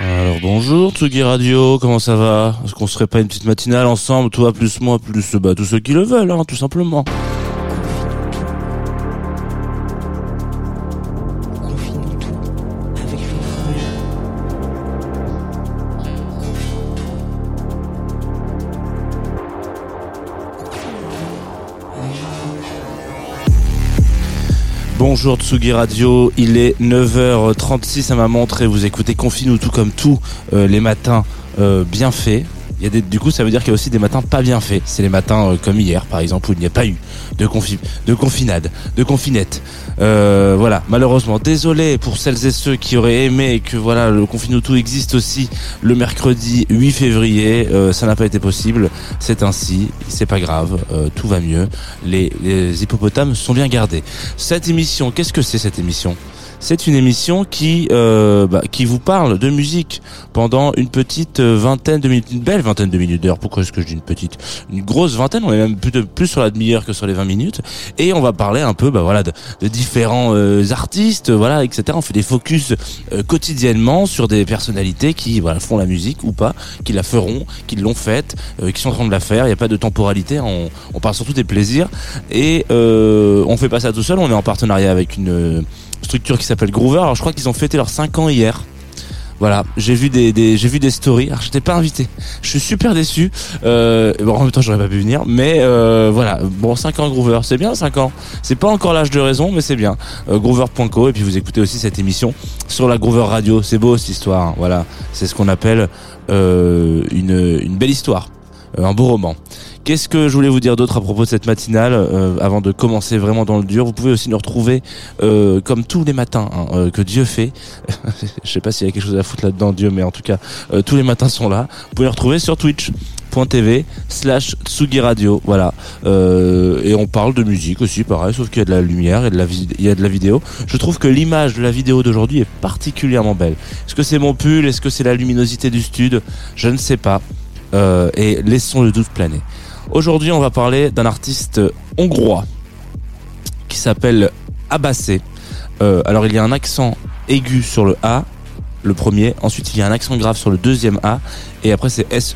Alors bonjour Tsugi Radio, comment ça va? Est-ce qu'on serait pas une petite matinale ensemble, toi plus moi plus bah, tous ceux qui le veulent, hein, tout simplement. Bonjour Tsugi Radio, il est 9h36 à ma montre et vous écoutez Confine ou tout comme tout euh, les matins euh, bien faits. Il y a du coup, ça veut dire qu'il y a aussi des matins pas bien faits. C'est les matins euh, comme hier, par exemple, où il n'y a pas eu de, confi de confinade, de confinette. Euh, voilà, malheureusement, désolé pour celles et ceux qui auraient aimé que voilà le tout existe aussi le mercredi 8 février. Euh, ça n'a pas été possible. C'est ainsi, c'est pas grave, tout va mieux. Les hippopotames sont bien gardés. Cette émission, qu'est-ce que c'est cette émission? C'est une émission qui euh, bah, qui vous parle de musique pendant une petite euh, vingtaine de minutes, une belle vingtaine de minutes d'heures. Pourquoi est-ce que je dis une petite Une grosse vingtaine? On est même plus, sur la demi-heure que sur les 20 minutes. Et on va parler un peu, bah voilà, de, différents euh, artistes, voilà, etc. On fait des focus euh, quotidiennement sur des personnalités qui voilà font la musique ou pas, qui la feront, qui l'ont faite, euh, qui sont en train de la faire. Il n'y a pas de temporalité. On, on parle surtout des plaisirs et euh, on fait pas ça tout seul. On est en partenariat avec une structure qui s'appelle Groover. Alors je crois qu'ils ont fêté leurs 5 ans hier. Voilà, j'ai vu des, des j'ai vu des stories. Alors j'étais pas invité. Je suis super déçu. Euh, bon, en même temps j'aurais pas pu venir, mais euh, voilà. Bon, 5 ans Groover, c'est bien 5 ans. C'est pas encore l'âge de raison, mais c'est bien. Euh, Groover.co et puis vous écoutez aussi cette émission sur la Groover Radio. C'est beau cette histoire. hein. Voilà, c'est ce qu'on appelle euh, une une belle histoire, Euh, un beau roman. Qu'est-ce que je voulais vous dire d'autre à propos de cette matinale euh, avant de commencer vraiment dans le dur? Vous pouvez aussi nous retrouver euh, comme tous les matins hein, euh, que Dieu fait. je sais pas s'il y a quelque chose à foutre là-dedans Dieu, mais en tout cas tous les matins sont là. Vous pouvez nous retrouver sur Twitch.tv slash Tsugi Radio voilà. Et on parle de musique aussi pareil sauf qu'il y a de la lumière et de la vidéo. Je trouve que l'image de la vidéo d'aujourd'hui est particulièrement belle. Est-ce que c'est mon pull? Est-ce que c'est la luminosité du stud? Je ne sais pas. Et laissons le doute planer. Aujourd'hui, on va parler d'un artiste hongrois qui s'appelle Abassé. Euh, alors, il y a un accent aigu sur le A, le premier. Ensuite, il y a un accent grave sur le deuxième A. Et après, c'est SE,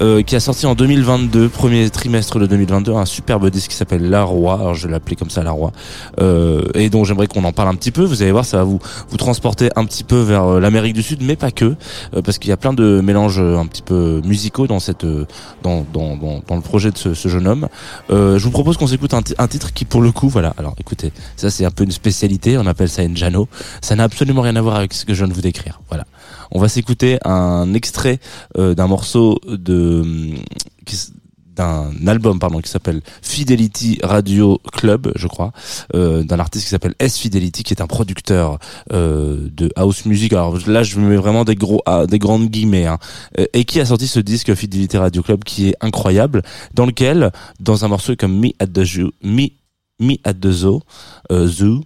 euh, qui a sorti en 2022, premier trimestre de 2022, un superbe disque qui s'appelle La Roi. Alors, je l'appeler comme ça, La Roi. Euh, et donc, j'aimerais qu'on en parle un petit peu. Vous allez voir, ça va vous, vous transporter un petit peu vers euh, l'Amérique du Sud, mais pas que, euh, parce qu'il y a plein de mélanges euh, un petit peu musicaux dans cette, euh, dans, dans, dans, dans le projet de ce, ce jeune homme. Je vous propose qu'on s'écoute un, un titre qui, pour le coup, voilà. Alors, écoutez, ça c'est un peu une spécialité. On appelle ça Njano. Ça n'a absolument rien à voir avec ce que je viens de vous décrire. Voilà. On va s'écouter un extrait euh, d'un morceau de s- d'un album pardon qui s'appelle Fidelity Radio Club je crois euh, d'un artiste qui s'appelle S Fidelity qui est un producteur euh, de house music. Alors là je mets vraiment des gros ah, des grandes guillemets hein, Euh, et qui a sorti ce disque Fidelity Radio Club qui est incroyable dans lequel dans un morceau comme Me at the Zoo Me Me at the Zoo, euh, Zoo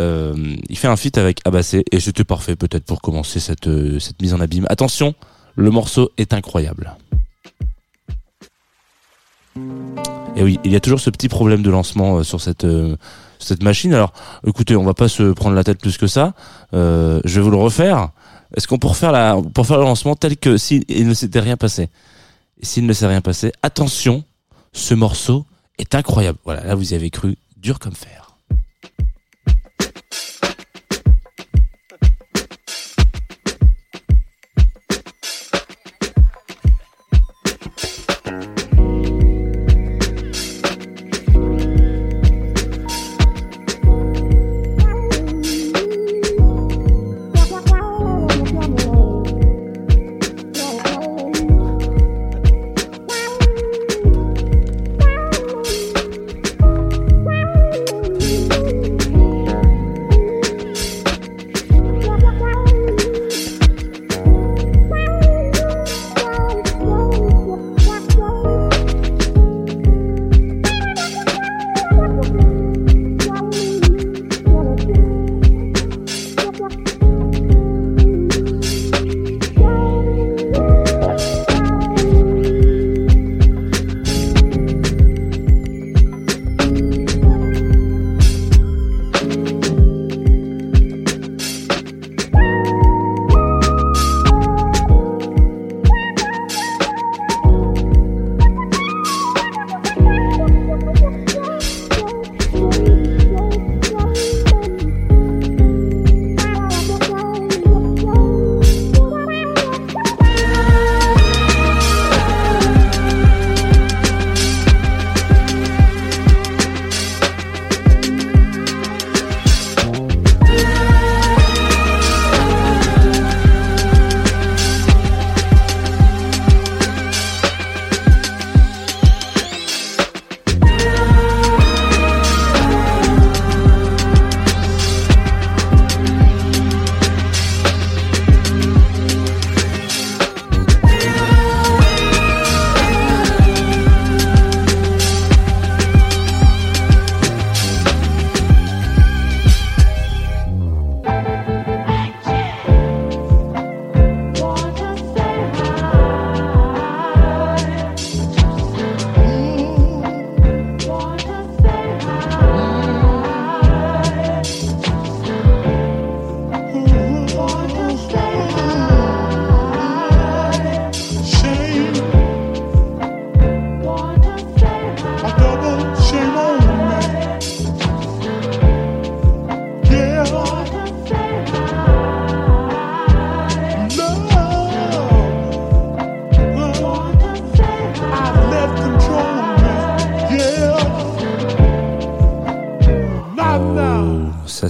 euh, il fait un feat avec Abassé et c'était parfait peut-être pour commencer cette, euh, cette mise en abîme. Attention, le morceau est incroyable. Et oui, il y a toujours ce petit problème de lancement euh, sur cette cette machine. Alors, écoutez, on va pas se prendre la tête plus que ça. Je vais vous le refaire. Est-ce qu'on peut refaire la pour faire le lancement tel que s'il il ne s'était rien passé? S'il ne s'est rien passé, attention, ce morceau est incroyable. Voilà, là vous y avez cru, dur comme fer.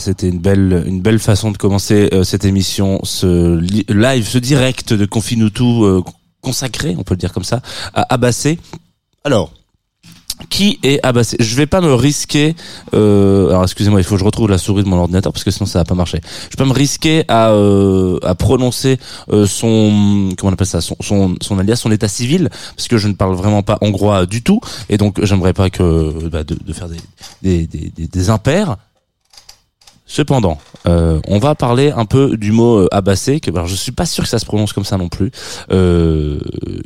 C'était une belle, une belle façon de commencer euh, cette émission, ce li- live, ce direct de Confine tout euh, consacré, on peut le dire comme ça, à Abassé. Alors, qui est Abassé? Je vais pas me risquer. Euh, alors excusez-moi, il faut que je retrouve la souris de mon ordinateur parce que sinon ça va pas marcher. Je pas me risquer à euh, à prononcer euh, son comment on appelle ça, son, son son alias, son état civil, parce que je ne parle vraiment pas hongrois du tout, et donc j'aimerais pas que bah, de, de faire des, des, des, des impairs. Cependant, euh, on va parler un peu du mot euh, abassé, que alors je suis pas sûr que ça se prononce comme ça non plus, euh,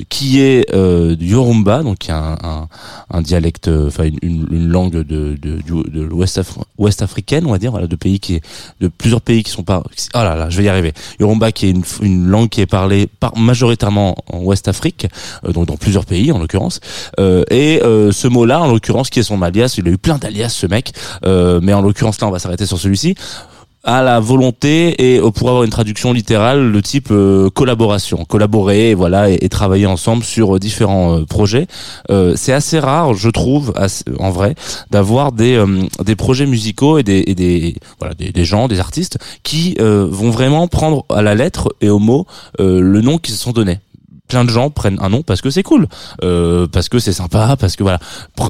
qui est euh, du Yorumba, donc qui est un, un, un dialecte, euh, enfin une, une, langue de de, du- de l'Ouest Afri- africaine, on va dire, voilà, de pays qui est de plusieurs pays qui sont pas. Oh là là, je vais y arriver. Yorumba, qui est une, une langue qui est parlée par, majoritairement en Ouest Afrique, euh, donc dans plusieurs pays en l'occurrence. Euh, et euh, ce mot-là, en l'occurrence, qui est son alias, il a eu plein d'alias ce mec, euh, mais en l'occurrence là, on va s'arrêter sur celui-ci à la volonté et pour avoir une traduction littérale de type euh, collaboration, collaborer, voilà, et, travailler ensemble sur euh, différents euh, projets. C'est assez rare, je trouve, en vrai, d'avoir des des projets musicaux et des et des voilà des, gens, des artistes qui vont vraiment prendre à la lettre et au mot le nom qu'ils se sont donnés. Plein de gens prennent un nom parce que c'est cool, euh, parce que c'est sympa, parce que voilà.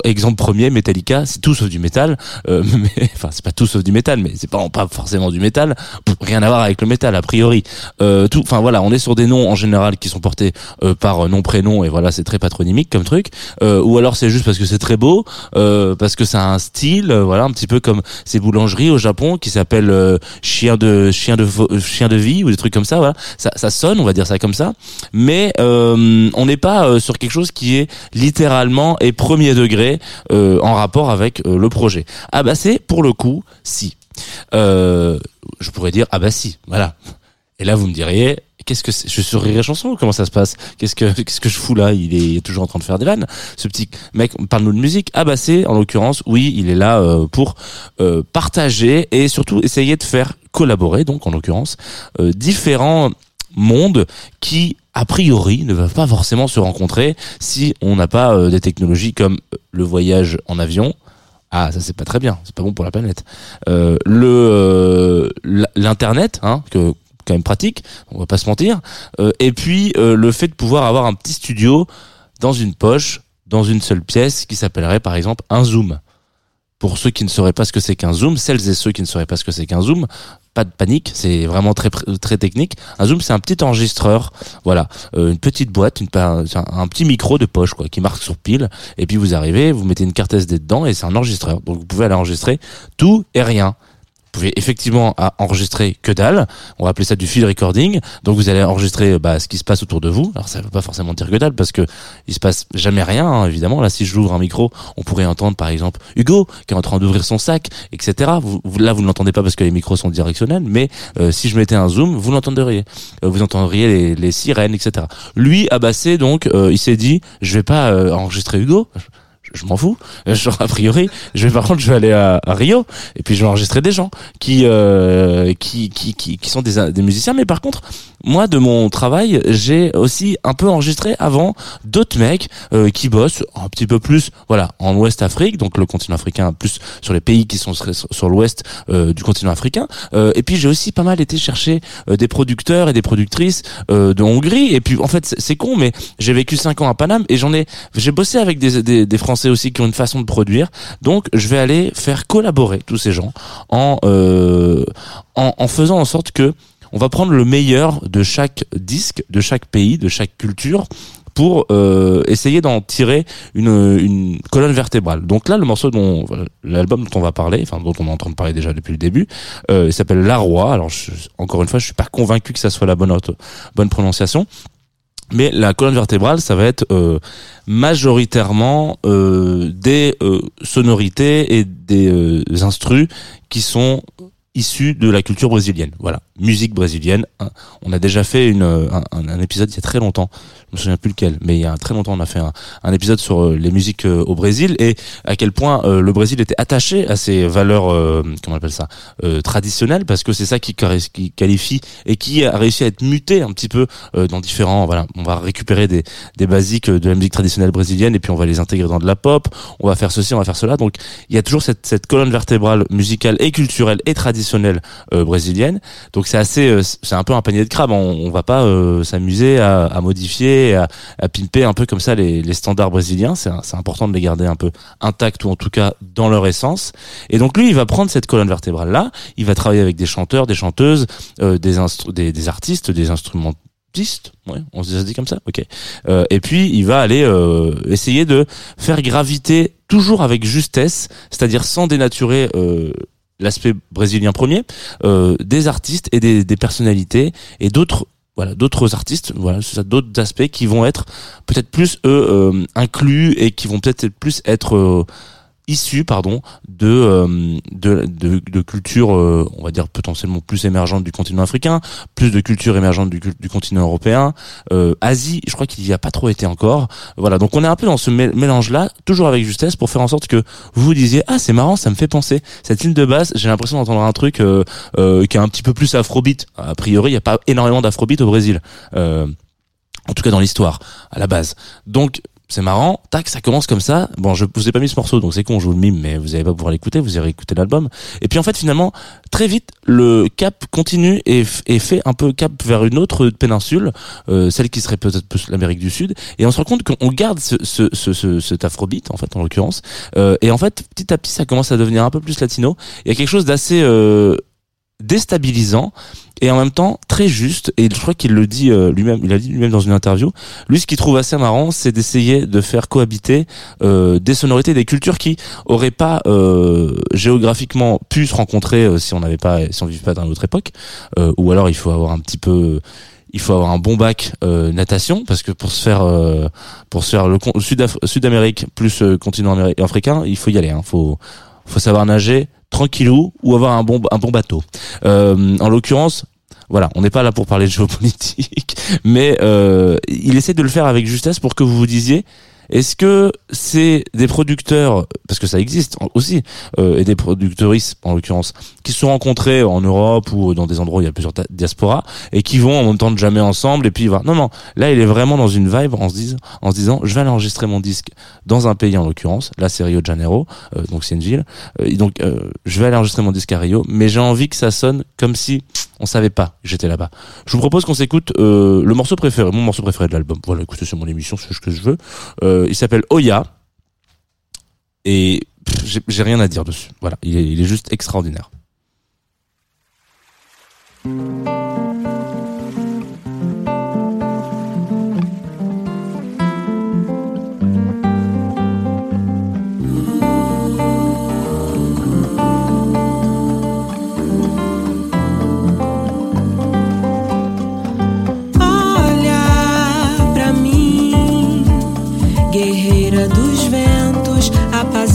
Exemple premier, Metallica, c'est tout sauf du métal, euh, mais enfin c'est pas tout sauf du métal, mais c'est pas forcément du métal, rien à voir avec le métal a priori. Euh, tout, enfin voilà, on est sur des noms en général qui sont portés euh, par nom prénom et voilà c'est très patronymique comme truc. Euh, ou alors c'est juste parce que c'est très beau, euh, parce que ça a un style, euh, voilà un petit peu comme ces boulangeries au Japon qui s'appellent euh, chien de chien de euh, chien de vie ou des trucs comme ça. Voilà, ça, ça sonne, on va dire ça comme ça, mais euh, on n'est pas euh, sur quelque chose qui est littéralement et premier degré euh, en rapport avec euh, le projet. Ah bah c'est pour le coup si. Euh, je pourrais dire ah bah si, voilà. Et là vous me diriez qu'est-ce que je suis Rire Chanson comment ça se passe? Qu'est-ce que qu'est-ce que je fous là? Il est toujours en train de faire des vannes. Ce petit mec parle-nous de musique. Ah bah c'est en l'occurrence oui, il est là euh, pour euh, partager et surtout essayer de faire collaborer donc en l'occurrence euh, différents mondes qui a priori ne peuvent pas forcément se rencontrer si on n'a pas euh, des technologies comme euh, le voyage en avion. Ah, ça c'est pas très bien, c'est pas bon pour la planète. Euh, le l'internet, hein, que quand même pratique, on va pas se mentir. Et puis le fait de pouvoir avoir un petit studio dans une poche, dans une seule pièce, qui s'appellerait par exemple un zoom. Pour ceux qui ne sauraient pas ce que c'est qu'un zoom, celles et ceux qui ne sauraient pas ce que c'est qu'un zoom, pas de panique, c'est vraiment très très technique. Un zoom, c'est un petit enregistreur, voilà, euh, une petite boîte, un, un petit micro de poche quoi, qui marque sur pile. Et puis vous arrivez, vous mettez une carte SD dedans et c'est un enregistreur. Donc vous pouvez aller enregistrer tout et rien. Vous pouvez effectivement enregistrer que dalle. On va appeler ça du field recording. Donc vous allez enregistrer bah, ce qui se passe autour de vous. Alors ça veut pas forcément dire que dalle parce que il se passe jamais rien hein, évidemment. Là si j'ouvre un micro, on pourrait entendre par exemple Hugo qui est en train d'ouvrir son sac, etc. Vous- là vous ne l'entendez pas parce que les micros sont directionnels, mais euh, si je mettais un zoom, vous l'entendriez. Euh, vous entendriez les, les sirènes, etc. Lui abassé donc, euh, il s'est dit je vais pas euh, enregistrer Hugo. Je, m'en fous. Genre, a priori, je vais par contre, je vais aller à, Rio et puis je vais enregistrer des gens qui euh, qui, qui qui qui sont des des musiciens. Mais par contre, moi de mon travail, j'ai aussi un peu enregistré avant d'autres mecs euh, qui bossent un petit peu plus, voilà, en Ouest Afrique, donc le continent africain, plus sur les pays qui sont sur, l'Ouest euh, du continent africain. Euh, et puis j'ai aussi pas mal été chercher euh, des producteurs et des productrices euh, de Hongrie. Et puis en fait, c'est con, mais j'ai vécu cinq ans à Paname et j'en ai, j'ai bossé avec des, des, des Français aussi qui ont une façon de produire. Donc je vais aller faire collaborer tous ces gens en euh, en, en faisant en sorte que on va prendre le meilleur de chaque disque, de chaque pays, de chaque culture pour euh, essayer d'en tirer une, colonne vertébrale. Donc là, le morceau dont l'album dont on va parler, enfin dont on est en train de parler déjà depuis le début, euh, il s'appelle La Roi. Alors encore une fois, je suis pas convaincu que ça soit la bonne bonne prononciation. Mais la colonne vertébrale, ça va être euh, majoritairement euh, des euh, sonorités et des instrus qui sont issus de la culture brésilienne. Voilà, musique brésilienne. hein. On a déjà fait une, un, un- un épisode il y a très longtemps, je me souviens plus lequel, mais il y a très longtemps on a fait un, un épisode sur euh, les musiques euh, au Brésil et à quel point euh, le Brésil était attaché à ses valeurs, comment on appelle ça, traditionnelles, parce que c'est ça qui, qui qualifie et qui a réussi à être muté un petit peu dans différents. Voilà, on va récupérer des, des basiques de la musique traditionnelle brésilienne et puis on va les intégrer dans de la pop. On va faire ceci, on va faire cela. Donc il y a toujours cette, cette colonne vertébrale musicale et culturelle et traditionnelle euh, brésilienne. Donc c'est assez, euh, c'est un peu un panier de crabes. On, on va pas euh, s'amuser à, à modifier, à, pimper un peu comme ça les, standards brésiliens. C'est important de les garder un peu intacts ou en tout cas dans leur essence. Et donc lui, il va prendre cette colonne vertébrale là. Il va travailler avec des chanteurs, des chanteuses, euh, des, des artistes, des instrumentistes. Ouais, on se dit comme ça? Ok. Euh, et puis il va aller euh, essayer de faire graviter toujours avec justesse, c'est-à-dire sans dénaturer l'aspect brésilien premier, des artistes et des personnalités et d'autres voilà d'autres artistes voilà d'autres aspects qui vont être peut-être plus euh, inclus et qui vont peut-être plus être euh, issus pardon de euh, de, de, de cultures euh, on va dire potentiellement plus émergentes du continent africain plus de cultures émergentes du, du continent européen euh, Asie je crois qu'il y a pas trop été encore. Voilà donc on est un peu dans ce mélange là toujours avec justesse pour faire en sorte que vous vous disiez ah c'est marrant ça me fait penser. Cette ligne de basse j'ai l'impression d'entendre un truc euh, euh, qui est un petit peu plus afrobeat. A priori il y a pas énormément d'afrobeat au Brésil euh, en tout cas dans l'histoire à la base. Donc c'est marrant, tac, ça commence comme ça. Bon, je vous ai pas mis ce morceau, donc c'est con, je vous le mime, mais vous allez pas pouvoir l'écouter, vous irez écouter l'album. Et puis en fait, finalement, très vite, le cap continue et, fait un peu cap vers une autre péninsule, euh, celle qui serait peut-être plus l'Amérique du Sud. Et on se rend compte qu'on garde ce, ce, ce, ce, cet afrobeat, en fait, en l'occurrence. Euh, et en fait, petit à petit, ça commence à devenir un peu plus latino. Il y a quelque chose d'assez euh, déstabilisant et en même temps très juste. Et je crois qu'il le dit euh, lui-même il a dit lui-même dans une interview. Lui ce qu'il trouve assez marrant c'est d'essayer de faire cohabiter euh, des sonorités des cultures qui auraient pas euh, géographiquement pu se rencontrer euh, si on n'avait pas si on vivait pas dans une autre époque. Euh, ou alors il faut avoir un petit peu il faut avoir un bon bac euh, natation parce que pour se faire euh, pour se faire le sud Sud-Amérique plus euh, continent africain il faut y aller hein. faut faut savoir nager tranquillou ou avoir un bon un bon bateau. Euh, en l'occurrence voilà, on n'est pas là pour parler de géopolitique, mais euh, il essaie de le faire avec justesse pour que vous vous disiez est-ce que c'est des producteurs, parce que ça existe aussi, euh, et des productrices en l'occurrence, qui se sont rencontrés en Europe ou dans des endroits où il y a plusieurs diasporas et qui vont en même temps de jamais ensemble et puis voilà. Non, non, là il est vraiment dans une vibe en se disant, en se disant je vais aller enregistrer mon disque dans un pays en l'occurrence, là c'est Rio de Janeiro, euh, donc c'est une ville, Euh, et donc euh, je vais aller enregistrer mon disque à Rio, mais j'ai envie que ça sonne comme si on savait pas que j'étais là-bas. Je vous propose qu'on s'écoute euh, le morceau préféré, mon morceau préféré de l'album. Voilà, écoutez, c'est mon émission, c'est ce que je veux. Euh, il s'appelle Oya et j'ai- rien à dire dessus. Voilà, il est juste extraordinaire.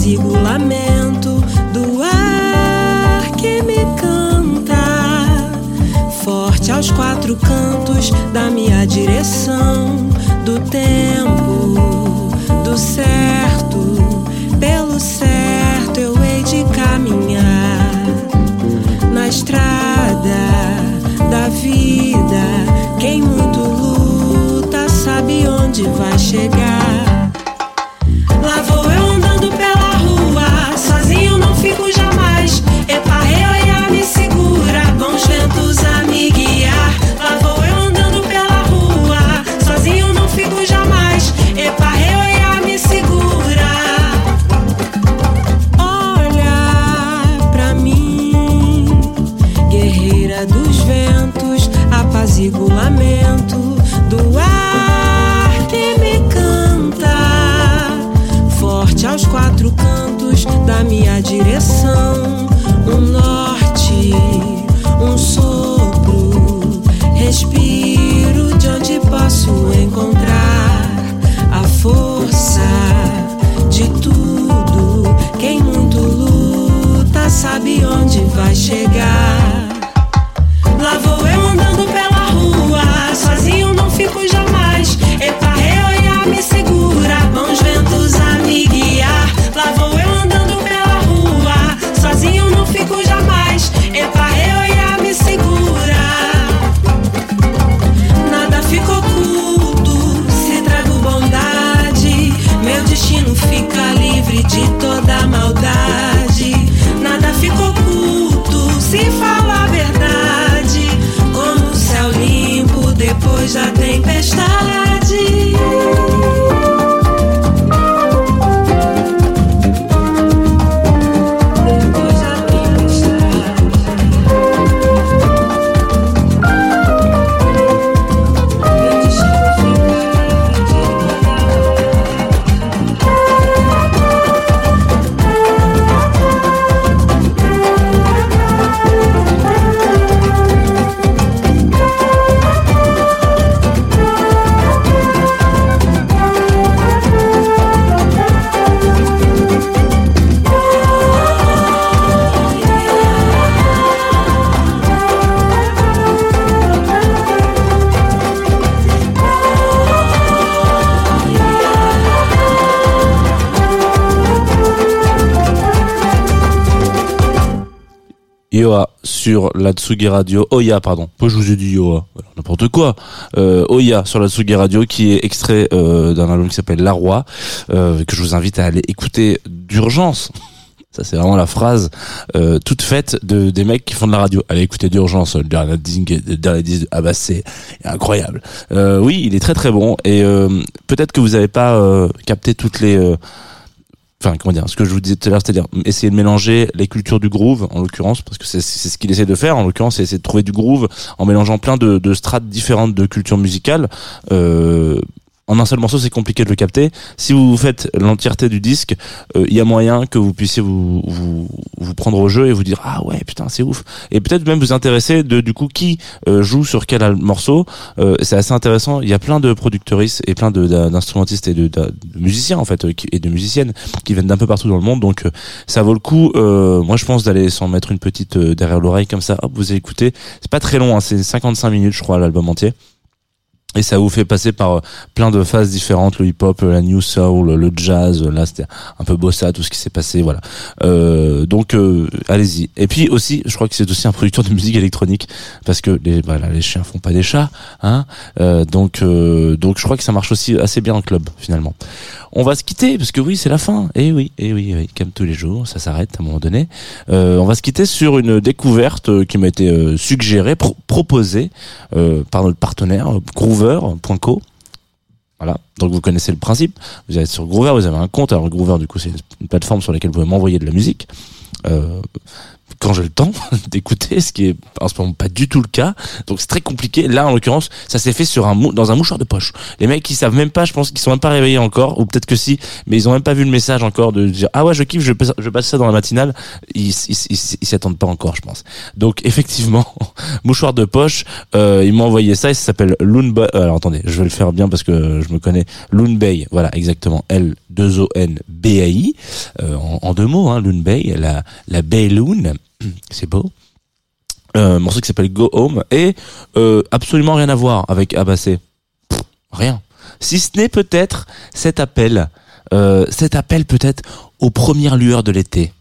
Apazigua o lamento do ar que me canta. Forte aos quatro cantos da minha direção, do tempo, do certo, pelo certo eu hei de caminhar na estrada da vida. Quem muito luta sabe onde vai chegar. Sur la Tsugi Radio. Oya, pardon. Moi, je vous ai dit Yoa. Voilà, N'importe quoi. Euh, Oya sur la Tsugi Radio qui est extrait euh, d'un album qui s'appelle La Roi, euh, que je vous invite à aller écouter d'urgence. Ça, c'est vraiment la phrase euh, toute faite de des mecs qui font de la radio. Allez écouter d'urgence. Disque, dernier disque. Ah bah c'est incroyable. Euh, oui, il est très très bon. Et euh, peut-être que vous n'avez pas euh, capté toutes les euh, enfin comment dire ce que je vous disais tout à l'heure c'est-à-dire essayer de mélanger les cultures du groove en l'occurrence parce que c'est ce qu'il essaie de faire en l'occurrence c'est essayer de trouver du groove en mélangeant plein de, de strates différentes de cultures musicales euh, en un seul morceau, c'est compliqué de le capter. Si vous faites l'entièreté du disque, euh, il y a moyen que vous puissiez vous, vous vous prendre au jeu et vous dire ah ouais putain c'est ouf et peut-être même vous intéresser de du coup qui euh, joue sur quel morceau. Euh, c'est assez intéressant. Il y a plein de producteuristes et plein d'instrumentistes et de, musiciens en fait euh, et de musiciennes qui viennent d'un peu partout dans le monde. Donc euh, ça vaut le coup. euh, moi je pense d'aller s'en mettre une petite euh, derrière l'oreille comme ça. Hop vous allez écouter. C'est pas très long. Hein, c'est 55 minutes je crois l'album entier. Et ça vous fait passer par euh, plein de phases différentes, le hip-hop, la new soul, le jazz. Là, c'était un peu bossa, tout ce qui s'est passé, voilà. Euh, donc, euh, allez-y. Et puis aussi, je crois que c'est aussi un producteur de musique électronique parce que les, voilà, les chiens font pas des chats, hein. Euh, donc, euh, donc, je crois que ça marche aussi assez bien en club finalement. On va se quitter parce que oui, c'est la fin. Et oui, et oui, et oui, comme tous les jours, ça s'arrête à un moment donné. Euh, on va se quitter sur une découverte euh, qui m'a été euh, suggérée, pro- proposée euh, par notre partenaire euh, Groover.co. Voilà. Donc vous connaissez le principe. Vous êtes sur Groover, vous avez un compte. Alors Groover, du coup, c'est une plateforme sur laquelle vous pouvez m'envoyer de la musique. Euh, quand j'ai le temps d'écouter, ce qui est en ce moment pas du tout le cas. Donc c'est très compliqué. Là, en l'occurrence, ça s'est fait sur un mou- dans un mouchoir de poche. Les mecs, ils savent même pas, je pense qu'ils sont même pas réveillés encore, ou peut-être que si, mais ils ont même pas vu le message encore de dire ah ouais, je kiffe, je passe, ça dans la matinale. Ils ils ils- ils s'y attendent pas encore, je pense. Donc effectivement, mouchoir de poche, euh, ils m'ont envoyé ça et ça s'appelle Loon Bay. Alors attendez, je vais le faire bien parce que je me connais. Loon Bay, voilà exactement. L 2 O N B A I euh, en, deux mots, hein, Loon Bay, la la Bay Loon, c'est beau. Euh, morceau qui s'appelle Go Home et euh, absolument rien à voir avec Abassé. Rien. Si ce n'est peut-être cet appel, euh, cet appel peut-être aux premières lueurs de l'été.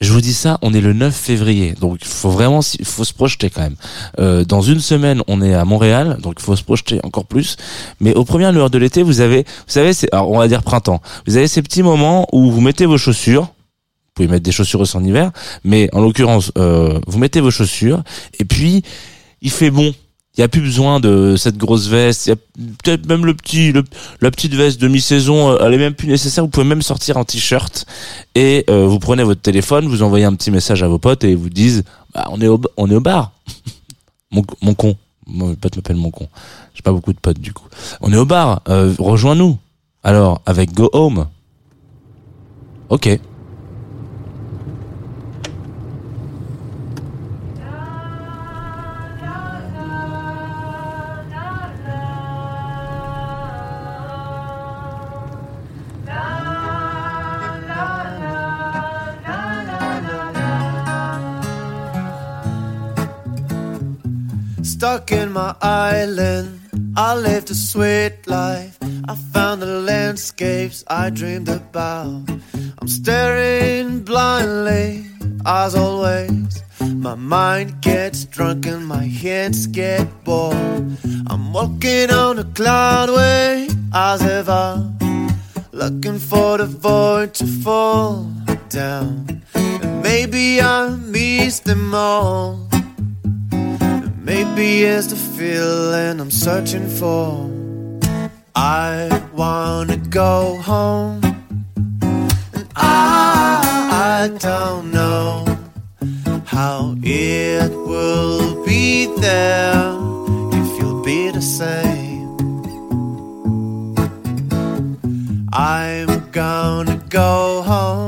Je vous dis ça, on est le 9 février, donc il faut vraiment, faut se projeter quand même. Euh, dans une semaine, on est à Montréal, donc il faut se projeter encore plus. Mais aux premières lueurs de l'été, vous avez, vous savez, alors on va dire printemps. Vous avez ces petits moments où vous mettez vos chaussures. Vous pouvez mettre des chaussures aussi en hiver, mais en l'occurrence, euh, vous mettez vos chaussures et puis il fait bon. Il y a plus besoin de cette grosse veste. Il y a peut-être même le petit, le- la petite veste de mi-saison. euh, Elle est même plus nécessaire. Vous pouvez même sortir en t-shirt et euh, vous prenez votre téléphone, vous envoyez un petit message à vos potes et ils vous disent bah, on est au, on est au bar. mon, mon con. Mon pote m'appelle mon con. J'ai pas beaucoup de potes du coup. On est au bar. euh, Rejoins-nous. Alors avec Go Home. Ok. Sweet life. I found the landscapes I dreamed about. I'm staring blindly, as always. My mind gets drunk and my hands get bored. I'm walking on a cloud way, as ever. Looking for the void to fall down. And maybe I missed them all. Maybe it's the feeling I'm searching for. I wanna go home, and I, I don't know how it will be there if you'll be the same. I'm gonna go home.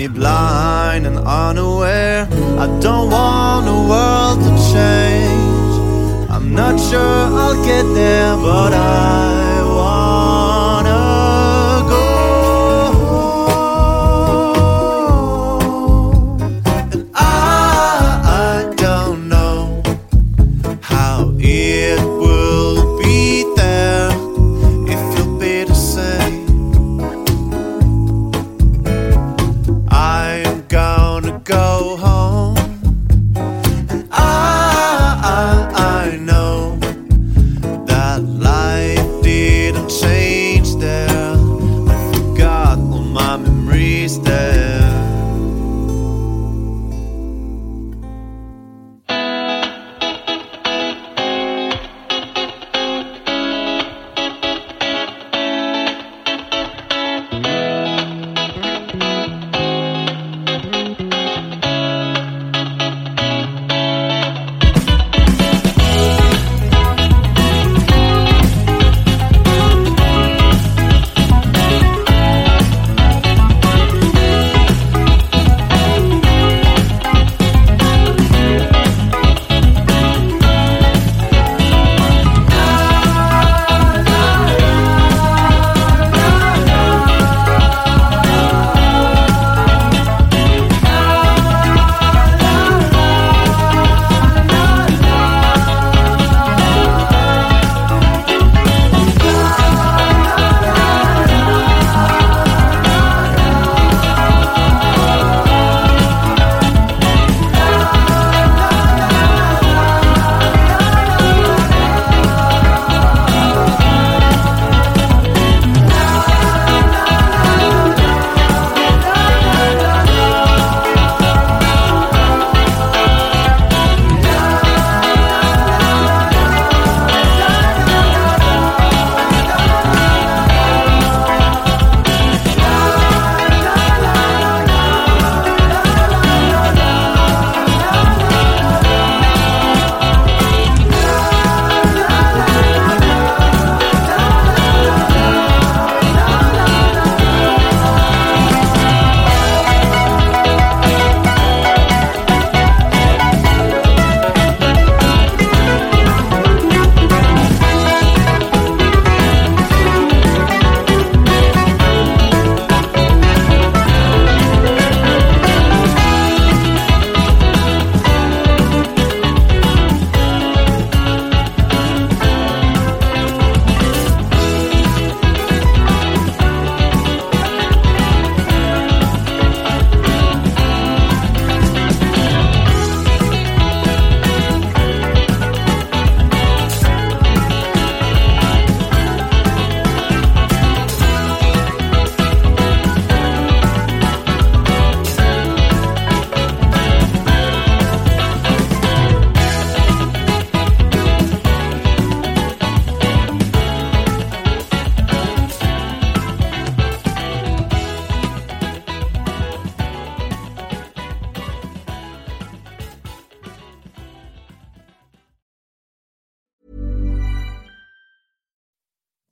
me blind.